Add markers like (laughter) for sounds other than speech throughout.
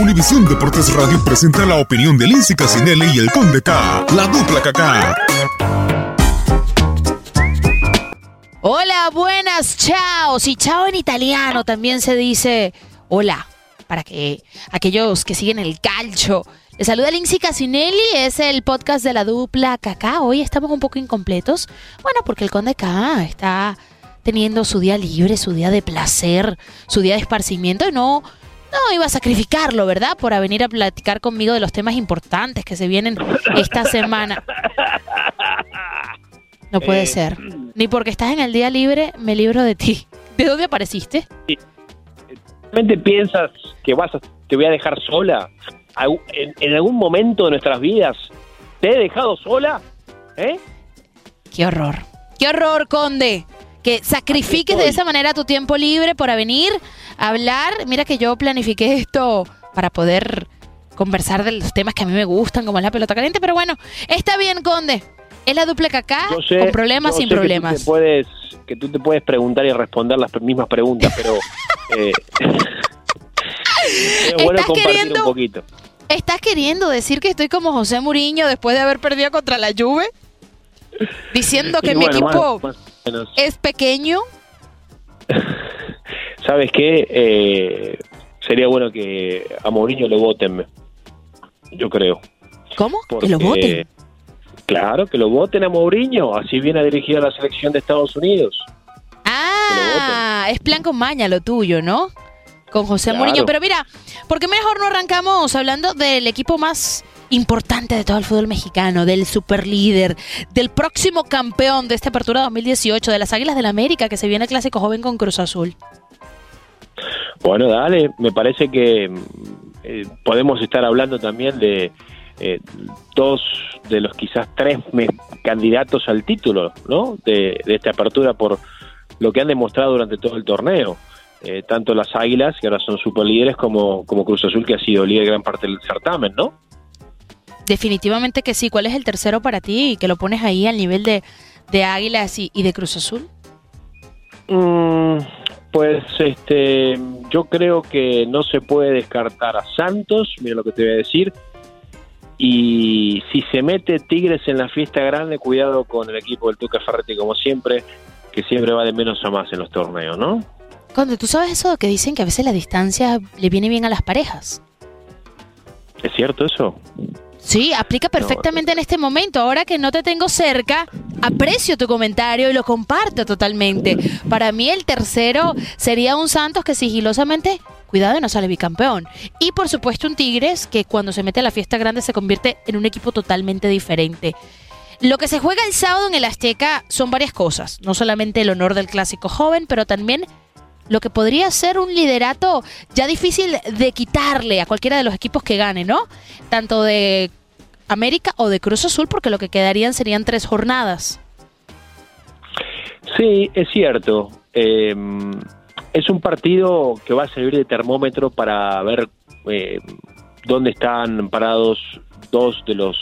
Univisión Deportes Radio presenta la opinión de Lindsay Casinelli y el Conde K, la dupla Kaká. Hola, buenas, chao. Si chao en italiano también se dice hola, para que aquellos que siguen el calcio. Les saluda Lindsay Casinelli, es el podcast de la dupla Kaká. Hoy estamos un poco incompletos. Bueno, porque el Conde K está teniendo su día libre, su día de placer, su día de esparcimiento y no no iba a sacrificarlo, ¿verdad? Por venir a platicar conmigo de los temas importantes que se vienen esta semana. No puede Eh, ser. Ni porque estás en el día libre, me libro de ti. ¿De dónde apareciste? ¿Realmente piensas que vas a, te voy a dejar sola? ¿En, en algún momento de nuestras vidas te he dejado sola? ¿Eh? Qué horror. Qué horror, Conde. Que sacrifiques de esa manera tu tiempo libre para venir a hablar. Mira que yo planifiqué esto para poder conversar de los temas que a mí me gustan, como es la pelota caliente. Pero bueno, está bien, Conde. Es la dupla acá, con problemas, sin sé que tú problemas. te puedes, que tú te puedes preguntar y responder las mismas preguntas, pero (laughs) eh, (laughs) es bueno ¿Estás compartir queriendo- un poquito. ¿Estás queriendo decir que estoy como José Muriño después de haber perdido contra la Juve? Diciendo que Y mi bueno, equipo más- más o menos. es pequeño. (laughs) ¿Sabes qué? Eh, sería bueno que a Mourinho lo voten, yo creo. ¿Cómo? Porque- Que lo voten. Claro, que lo voten a Mourinho, así viene a dirigir a la selección de Estados Unidos. Ah, es plan con maña lo tuyo, ¿no? Con José Claro. Mourinho. Pero mira, ¿por qué mejor no arrancamos hablando del equipo más importante de todo el fútbol mexicano, del superlíder, del próximo campeón de esta apertura 2018, de las Águilas del América, que se viene el clásico joven con Cruz Azul? Bueno, dale, me parece que eh, podemos estar hablando también de eh, dos de los quizás tres candidatos al título, ¿no? De, de esta apertura por lo que han demostrado durante todo el torneo. Eh, tanto las Águilas, que ahora son superlíderes, como, como Cruz Azul, que ha sido líder gran parte del certamen, ¿no? Definitivamente que sí. ¿Cuál es el tercero para ti y que lo pones ahí al nivel de, de Águilas y, y de Cruz Azul? Mm, pues este, yo creo que no se puede descartar a Santos, mira lo que te voy a decir. Y si se mete Tigres en la fiesta grande, cuidado con el equipo del Tuca Ferretti, como siempre, que siempre va de menos a más en los torneos, ¿no? Conde, ¿tú sabes eso que dicen que a veces la distancia le viene bien a las parejas? ¿Es cierto eso? Sí, aplica perfectamente en este momento. Ahora que no te tengo cerca, aprecio tu comentario y lo comparto totalmente. Para mí el tercero sería un Santos que sigilosamente, cuidado, y no sale bicampeón. Y por supuesto un Tigres que cuando se mete a la fiesta grande se convierte en un equipo totalmente diferente. Lo que se juega el sábado en el Azteca son varias cosas. No solamente el honor del clásico joven, pero también lo que podría ser un liderato ya difícil de quitarle a cualquiera de los equipos que gane, ¿no? Tanto de América o de Cruz Azul, porque lo que quedarían serían tres jornadas. Sí, es cierto. Eh, es un partido que va a servir de termómetro para ver eh, dónde están parados dos de los,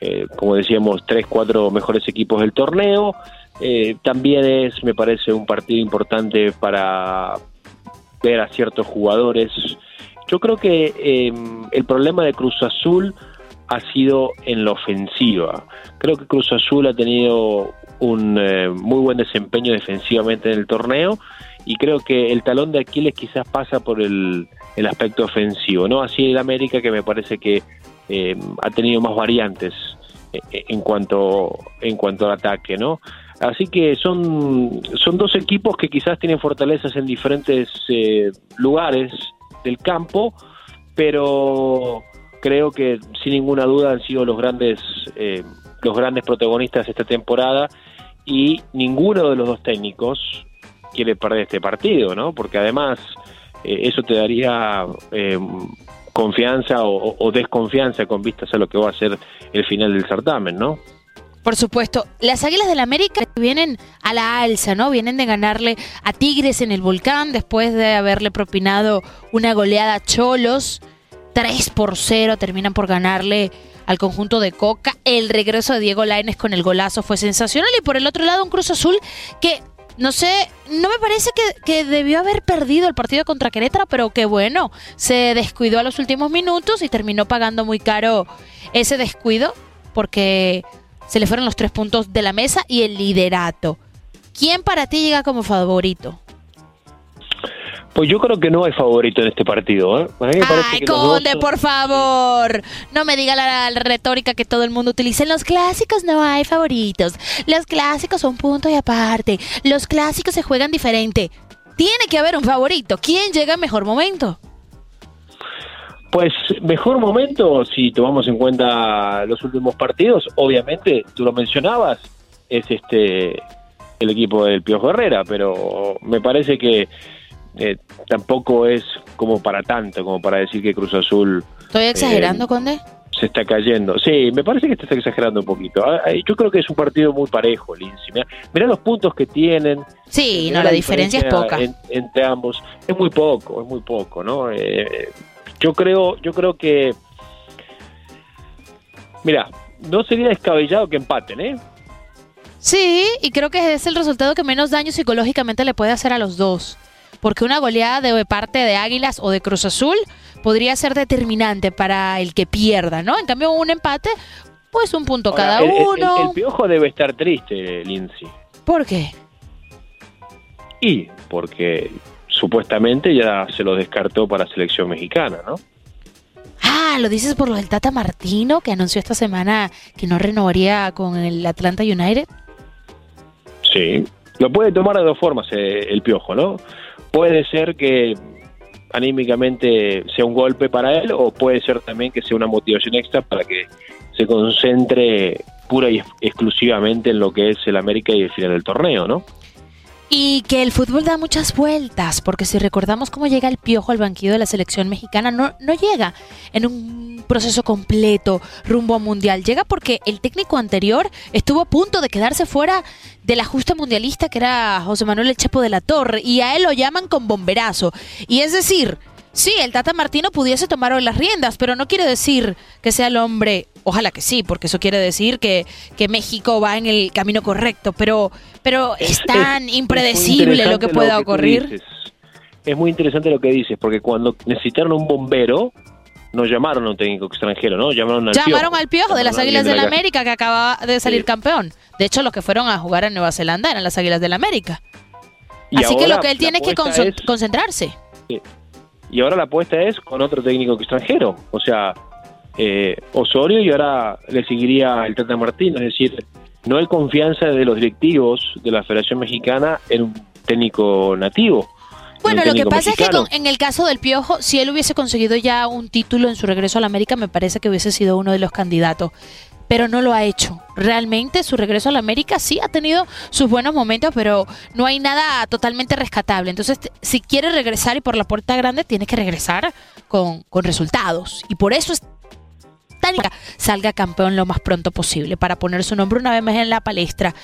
eh, como decíamos, tres, cuatro mejores equipos del torneo. Eh, también es, me parece, un partido importante para ver a ciertos jugadores. Yo creo que eh, el problema de Cruz Azul ha sido en la ofensiva. Creo que Cruz Azul ha tenido un eh, muy buen desempeño defensivamente en el torneo y creo que el talón de Aquiles quizás pasa por el, el aspecto ofensivo, ¿no? Así el América que me parece que eh, ha tenido más variantes eh, en cuanto en cuanto al ataque, ¿no? Así que son son dos equipos que quizás tienen fortalezas en diferentes eh, lugares del campo, pero creo que sin ninguna duda han sido los grandes eh, los grandes protagonistas esta temporada y ninguno de los dos técnicos quiere perder este partido, ¿no? Porque además eh, eso te daría eh, confianza o, o desconfianza con vistas a lo que va a ser el final del certamen, ¿no? Por supuesto, las Águilas del América vienen a la alza, ¿no? Vienen de ganarle a Tigres en el volcán después de haberle propinado una goleada a Cholos. 3 por 0 terminan por ganarle al conjunto de Coca. El regreso de Diego Lainez con el golazo fue sensacional. Y por el otro lado, un Cruz Azul que no sé, no me parece que, que, debió haber perdido el partido contra Querétaro, pero que bueno, se descuidó a los últimos minutos y terminó pagando muy caro ese descuido porque se le fueron los tres puntos de la mesa y el liderato. ¿Quién para ti llega como favorito? Pues yo creo que no hay favorito en este partido. ¿eh? Ay, Conde, por favor. No me diga la, retórica que todo el mundo utiliza. En los clásicos no hay favoritos. Los clásicos son punto y aparte. Los clásicos se juegan diferente. Tiene que haber un favorito. ¿Quién llega en mejor momento? Pues mejor momento, si tomamos en cuenta los últimos partidos, obviamente, tú lo mencionabas, es este el equipo del Piojo Herrera, pero me parece que eh, tampoco es como para tanto, como para decir que Cruz Azul... ¿Estoy exagerando, eh, Conde? Se está cayendo. Sí, me parece que te está exagerando un poquito. Ah, yo creo que es un partido muy parejo, Lindsay. Mira, los puntos que tienen. Sí, no, la, diferencia, es poca. entre ambos. Es muy poco, es muy poco, ¿no? Eh, yo creo, yo creo que... Mira, no sería descabellado que empaten, ¿eh? Sí, y creo que es el resultado que menos daño psicológicamente le puede hacer a los dos porque una goleada de parte de Águilas o de Cruz Azul podría ser determinante para el que pierda, ¿no? En cambio, un empate, pues un punto cada uno. El, piojo debe estar triste, Lindsay. ¿Por qué? Y porque supuestamente ya se lo descartó para selección mexicana, ¿no? Ah, lo dices por lo del Tata Martino que anunció esta semana que no renovaría con el Atlanta United. Sí, lo puede tomar de dos formas eh, el piojo, ¿no? puede ser que anímicamente sea un golpe para él o puede ser también que sea una motivación extra para que se concentre pura y exclusivamente en lo que es el América y el final del torneo, ¿no? Y que el fútbol da muchas vueltas, porque si recordamos cómo llega el piojo al banquillo de la selección mexicana, no, no llega en un proceso completo rumbo a mundial. Llega porque el técnico anterior estuvo a punto de quedarse fuera de la justa mundialista que era José Manuel El Chepo de la Torre, y a él lo llaman con bomberazo. Y es decir, Sí, el Tata Martino pudiese tomar hoy las riendas, pero no quiere decir que sea el hombre, ojalá que sí, porque eso quiere decir que, que México va en el camino correcto, pero, pero es, tan impredecible lo que pueda ocurrir. Es muy interesante lo que dices, porque cuando necesitaron un bombero, no llamaron a un técnico extranjero, ¿no? Llamaron al Llamaron al Piojo de las Águilas del la América que acaba de salir campeón. De hecho, los que fueron a jugar en Nueva Zelanda eran las Águilas del la América. Así que lo que él tiene es que concentrarse. Sí y ahora la apuesta es con otro técnico extranjero, o sea, eh, Osorio y ahora le seguiría el Tata Martín, es decir, no hay confianza de los directivos de la Federación Mexicana en un técnico nativo. Bueno, lo que pasa es que en el caso del Piojo, si él hubiese conseguido ya un título en su regreso a la América, me parece que hubiese sido uno de los candidatos pero no lo ha hecho. Realmente su regreso a la América sí ha tenido sus buenos momentos, pero no hay nada totalmente rescatable. Entonces, si quiere regresar y por la puerta grande, tiene que regresar con, con resultados. Y por eso es tan salga campeón lo más pronto posible, para poner su nombre una vez más en la palestra.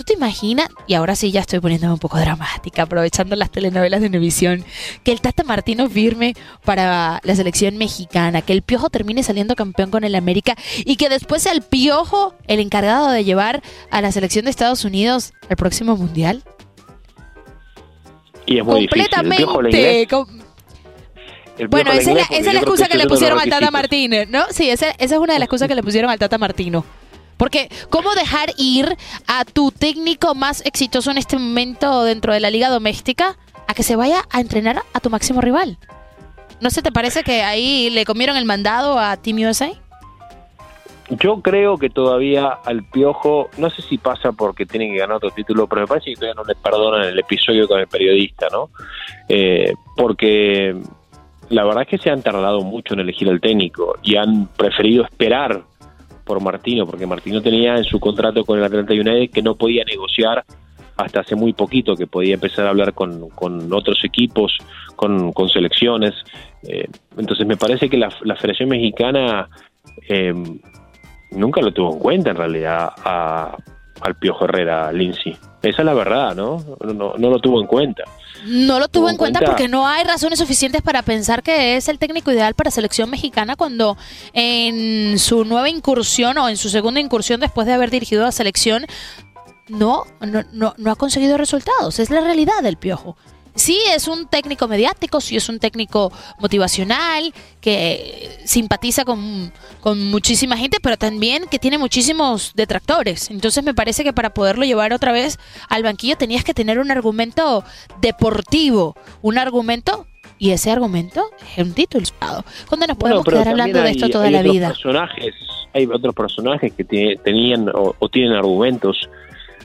¿Tú te imaginas? Y ahora sí ya estoy poniéndome un poco dramática, aprovechando las telenovelas de Univisión, que el Tata Martino firme para la selección mexicana, que el Piojo termine saliendo campeón con el América y que después sea el Piojo el encargado de llevar a la selección de Estados Unidos al próximo Mundial. Y es muy Completamente. bueno, esa, es la, excusa que, le pusieron al Tata Martino, ¿no? Sí, esa, esa es una de las excusas que le pusieron al Tata Martino. Porque, ¿cómo dejar ir a tu técnico más exitoso en este momento dentro de la liga doméstica a que se vaya a entrenar a tu máximo rival? ¿No se te parece que ahí le comieron el mandado a Team USA? Yo creo que todavía al Piojo, no sé si pasa porque tiene que ganar otro título, pero me parece que todavía no le perdonan el episodio con el periodista, ¿no? Eh, porque la verdad es que se han tardado mucho en elegir al técnico y han preferido esperar por Martino, porque Martino tenía en su contrato con el Atlanta United que no podía negociar hasta hace muy poquito, que podía empezar a hablar con, otros equipos, con, selecciones. Eh, entonces me parece que la, Federación Mexicana eh, nunca lo tuvo en cuenta en realidad al Piojo Herrera Lindsay. Esa es la verdad, ¿no? No, no lo tuvo en cuenta. No lo tuvo en cuenta, porque no hay razones suficientes para pensar que es el técnico ideal para selección mexicana cuando en su nueva incursión o en su segunda incursión después de haber dirigido la selección no, no, no, no ha conseguido resultados. Es la realidad del piojo. Sí, es un técnico mediático, sí es un técnico motivacional, que simpatiza con, con, muchísima gente, pero también que tiene muchísimos detractores. Entonces me parece que para poderlo llevar otra vez al banquillo tenías que tener un argumento deportivo, un argumento y ese argumento es un título. ¿Cuándo nos podemos Bueno, quedar hablando de esto toda hay la otros vida? Personajes, hay otros personajes que tie- tenían o, o tienen argumentos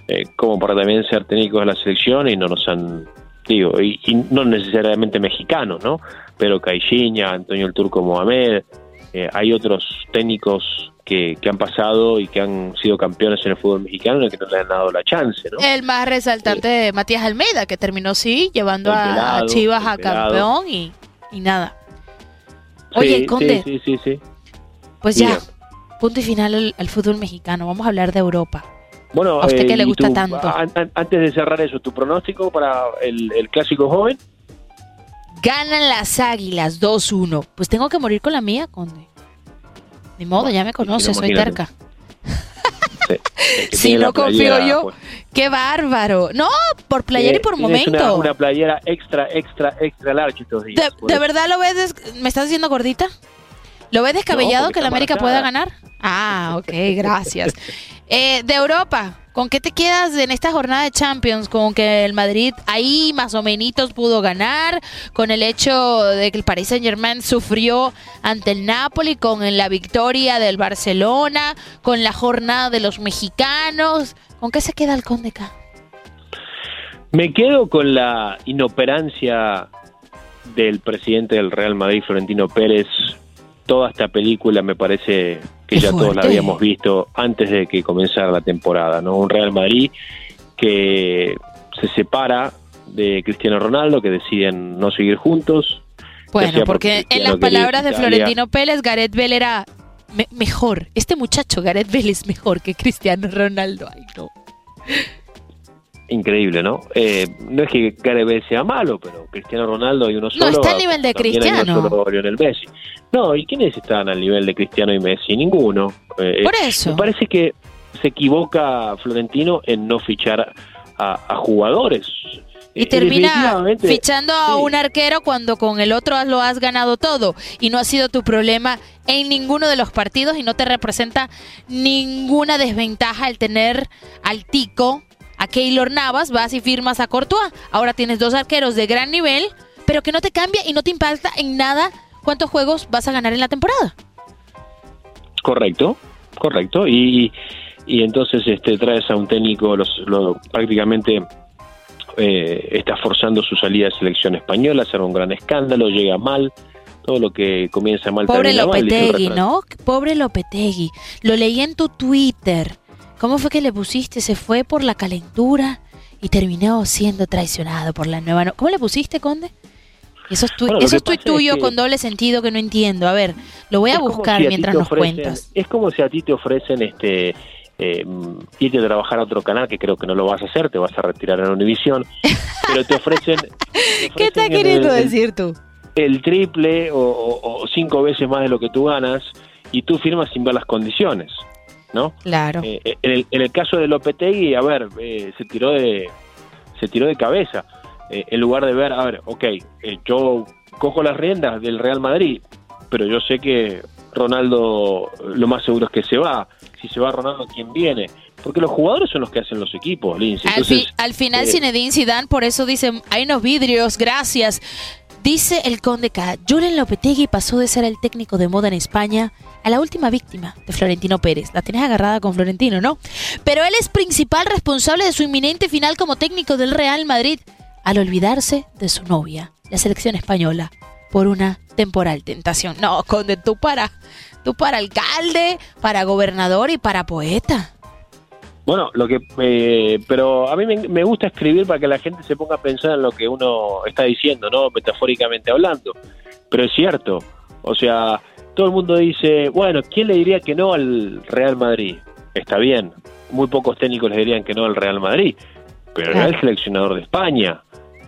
eh, como para también ser técnicos de la selección y no nos han, digo, y, y no necesariamente mexicanos, ¿no? Pero Caixinha, Antonio el Turco Mohamed, eh, hay otros técnicos que, que han pasado y que han sido campeones en el fútbol mexicano y que no le han dado la chance, ¿no? El más resaltante de Matías Almeida, que terminó sí llevando a, Chivas a campeón y, y nada. Oye, Sí, Conde, Sí, sí, sí, sí. pues ya, punto y final al, al fútbol mexicano. Vamos a hablar de Europa. Bueno, ¿A usted qué le y gusta tú, tanto? an- an- antes de cerrar eso, ¿tu pronóstico para el, el clásico joven? Ganan las águilas 2-1. Pues tengo que morir con la mía, Conde. Ni modo, ya me conoce, soy terca. Sí. (laughs) Que Si no confío yo, pues, ¡Qué bárbaro! No, por playera y por momento. Una, una playera extra, extra, extra large estos días. ¿De, de verdad lo ves? ¿Me estás diciendo gordita? ¿Lo ves descabellado que la América pueda ganar? Ah, ok, gracias. (laughs) Eh, de Europa, ¿con qué te quedas en esta jornada de Champions? Con que el Madrid ahí más o menos pudo ganar, con el hecho de que el Paris Saint Germain sufrió ante el Napoli, con la victoria del Barcelona, con la jornada de los mexicanos. ¿Con qué se queda el Conde K? Me quedo con la inoperancia del presidente del Real Madrid, Florentino Pérez. Toda esta película me parece que Qué ya todos la habíamos visto antes de que comenzara la temporada, ¿no? Un Real Madrid que se separa de Cristiano Ronaldo, que deciden no seguir juntos. Bueno, porque porque en las palabras de. Florentino Pérez, Gareth Bale era me- mejor. Este muchacho, Gareth Bale, es mejor que Cristiano Ronaldo. Ay, no. Increíble, ¿no? Eh, no es que Gareth Bale sea malo, pero Cristiano Ronaldo hay uno solo. está al nivel de Cristiano. solo Lionel Messi. No, ¿y quiénes están al nivel de Cristiano y Messi? Ninguno. Eh, Por eso. Me parece que se equivoca Florentino en no fichar a, a jugadores. Y Eh, termina fichando a un arquero cuando con el otro lo has ganado todo y no ha sido tu problema en ninguno de los partidos y no te representa ninguna desventaja el tener al Tico, a Keylor Navas, vas y firmas a Courtois. Ahora tienes dos arqueros de gran nivel, pero que no te cambia y no te impacta en nada cuántos juegos vas a ganar en la temporada. Correcto, correcto. Y, y entonces este traes a un técnico, los, lo, prácticamente eh, está forzando su salida de selección española, será un gran escándalo, llega mal, todo lo que comienza mal Pobre mal, Lopetegui. ¿no? Pobre Lopetegui. Lo leí en tu Twitter. ¿Cómo fue que le pusiste? Se fue por la calentura y terminó siendo traicionado por la nueva... no- ¿Cómo le pusiste, Conde? Eso es, tu- Bueno, eso es tuyo que- con doble sentido que no entiendo. A ver, lo voy a buscar si a ti mientras nos ofrecen- cuentas. Es como si a ti te ofrecen este eh, irte a trabajar a otro canal, que creo que no lo vas a hacer, te vas a retirar en Univisión, (laughs) pero te ofrecen... te ¿Qué estás queriendo el- decir tú? el triple o, o- o cinco veces más de lo que tú ganas y tú firmas sin ver las condiciones, ¿no? Claro. Eh, eh, en, el, en el caso de Lopetegui, a ver, eh, se tiró de se tiró de cabeza eh, en lugar de ver, a ver, ok, yo cojo las riendas del Real Madrid, pero yo sé que Ronaldo lo más seguro es que se va. Si se va Ronaldo, ¿quién viene? Porque los jugadores son los que hacen los equipos. Al, fi- al final Zinedine Zidane por eso dice, hay unos vidrios, gracias. Dice el conde K, Julen Lopetegui pasó de ser el técnico de moda en España a la última víctima de Florentino Pérez. La tenés agarrada con Florentino, ¿no? Pero él es principal responsable de su inminente final como técnico del Real Madrid al olvidarse de su novia, la selección española, por una temporal tentación. No, conde, tú para, tú para alcalde, para gobernador y para poeta. Bueno, lo que, eh, pero a mí me, me gusta escribir para que la gente se ponga a pensar en lo que uno está diciendo, ¿no? Metafóricamente hablando. Pero es cierto. O sea, todo el mundo dice, bueno, ¿quién le diría que no al Real Madrid? Está bien. Muy pocos técnicos le dirían que no al Real Madrid. Pero era el seleccionador de España.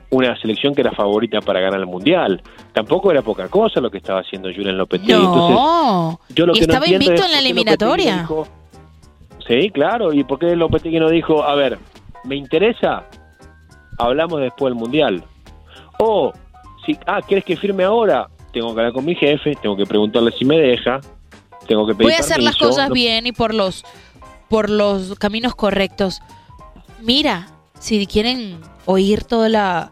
Una selección que era favorita para ganar el Mundial. Tampoco era poca cosa lo que estaba haciendo Julian Lopetegui. Entonces, No, yo lo y que no estaba entiendo invicto es en la eliminatoria. Sí, claro. ¿Y por qué Lopetegui no dijo, a ver, me interesa, hablamos después del Mundial? O, si, ah, ¿quieres que firme ahora? Tengo que hablar con mi jefe, tengo que preguntarle si me deja, tengo que pedir Voy a hacer las cosas no- bien y por los, por los caminos correctos. Mira, si quieren oír toda la,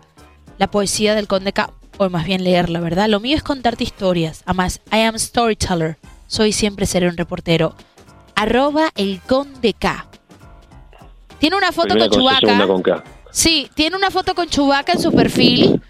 la poesía del Conde K, o más bien leerla, ¿verdad? Lo mío es contarte historias. Además, I am storyteller. Soy siempre seré un reportero. Arroba el Conde K. Tiene una foto Primera con Chubaca. con K. Sí, tiene una foto con Chubaca en su perfil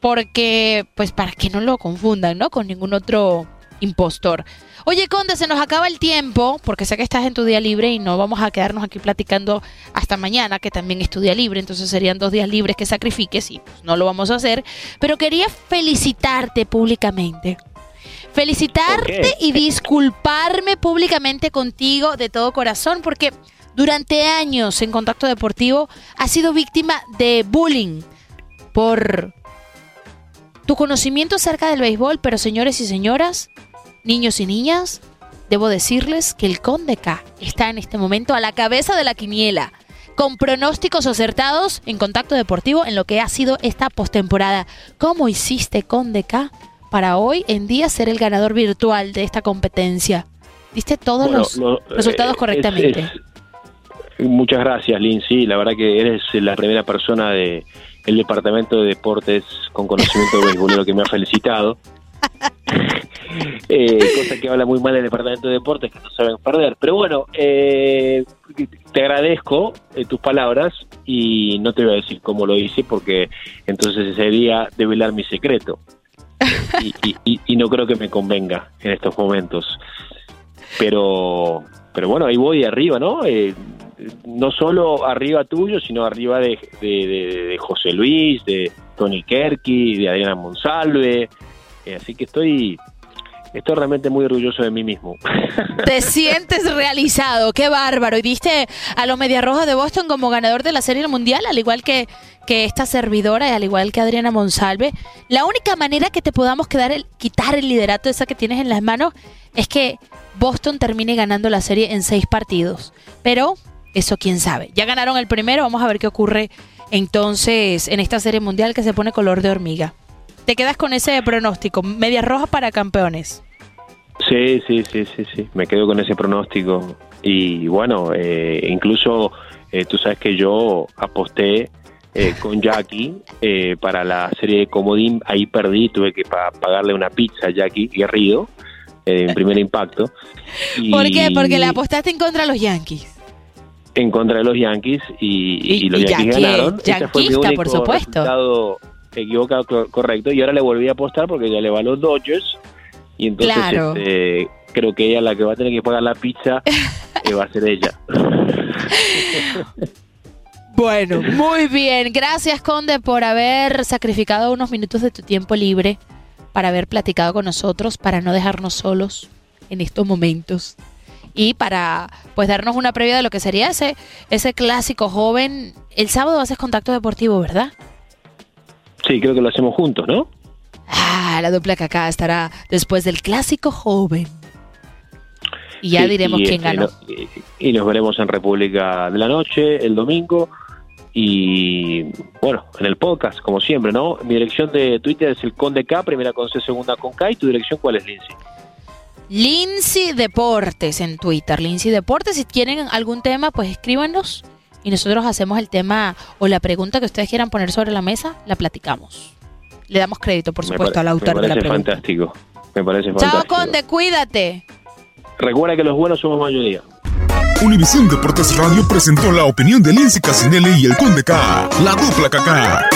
porque, pues, para que no lo confundan, ¿no? Con ningún otro impostor. Oye, Conde, se nos acaba el tiempo, porque sé que estás en tu día libre y no vamos a quedarnos aquí platicando hasta mañana, que también es tu día libre, entonces serían dos días libres que sacrifiques y pues, no lo vamos a hacer. Pero quería felicitarte públicamente. Felicitarte y disculparme públicamente contigo de todo corazón, porque durante años en Contacto Deportivo has sido víctima de bullying por tu conocimiento acerca del béisbol, pero señores y señoras, niños y niñas, debo decirles que el Conde K está en este momento a la cabeza de la quiniela, con pronósticos acertados en Contacto Deportivo en lo que ha sido esta postemporada. ¿Cómo hiciste, Conde K, para hoy en día ser el ganador virtual de esta competencia? Diste todos Bueno, los lo- resultados eh, correctamente. es- es- muchas gracias, Lindsay. La verdad que eres la primera persona de el departamento de deportes con conocimiento de béisbol que me ha felicitado. (laughs) Eh, cosa que habla muy mal del departamento de deportes que no saben perder. Pero bueno, eh, te agradezco eh, tus palabras y no te voy a decir cómo lo hice porque entonces sería develar mi secreto. (laughs) Y, y- y- no creo que me convenga en estos momentos. Pero pero bueno ahí voy arriba no Eh, no solo arriba tuyo sino arriba de- de José Luis de Tony Kerky de Adriana Monsalve. Eh, así que estoy estoy realmente muy orgulloso de mí mismo (laughs) Te sientes realizado, qué bárbaro. Y diste a los Medias Rojas de Boston como ganador de la Serie Mundial, al igual que, que esta servidora y al igual que Adriana Monsalve. La única manera que te podamos quedar el, quitar el liderato esa que tienes en las manos es que Boston termine ganando la serie en seis partidos. Pero eso quién sabe. Ya ganaron el primero, vamos a ver qué ocurre entonces en esta Serie Mundial que se pone color de hormiga. Te quedas con ese pronóstico, Medias Rojas para campeones. Sí sí sí sí sí me quedo con ese pronóstico y bueno eh, incluso eh, tú sabes que yo aposté eh, (laughs) con Jackie eh, para la serie de Comodín. Ahí perdí, tuve que pa- pagarle una pizza a Jackie Guerrido eh, en primer (laughs) impacto. Y ¿Por qué? Porque le apostaste en contra de los Yankees. En contra de los Yankees y, y- los Yankees Yankee- ganaron. Ese fue mi yanquista, único por supuesto. resultado equivocado, cor- correcto. Y ahora le volví a apostar porque ya le va a los Dodgers. Y entonces Claro. este, creo que ella la que va a tener que pagar la pizza (laughs) eh, va a ser ella. Bueno, muy bien. Gracias, Conde, por haber sacrificado unos minutos de tu tiempo libre para haber platicado con nosotros, para no dejarnos solos en estos momentos y para pues darnos una previa de lo que sería ese, ese clásico joven. El sábado haces contacto deportivo, ¿verdad? Sí, creo que lo hacemos juntos, ¿no? Ah, la dupla acá estará después del clásico joven. Y ya Sí, diremos y, quién este, ganó. y, y nos veremos en República de la Noche el domingo. Y bueno, en el podcast, como siempre, ¿no? Mi dirección de Twitter es el Conde K, primera con C, segunda con K. ¿Y tu dirección cuál es, Lindsay? Lindsay Deportes en Twitter. Lindsay Deportes, si tienen algún tema, pues escríbanos y nosotros hacemos el tema o la pregunta que ustedes quieran poner sobre la mesa, la platicamos. Le damos crédito, por supuesto, al autor de la parece pregunta. fantástico. Me parece Chao, fantástico. Conde, cuídate. Recuerda que los buenos somos mayoría. Univisión Deportes Radio presentó la opinión de Lindsay Casinelli y el Conde K, la dupla Kaká.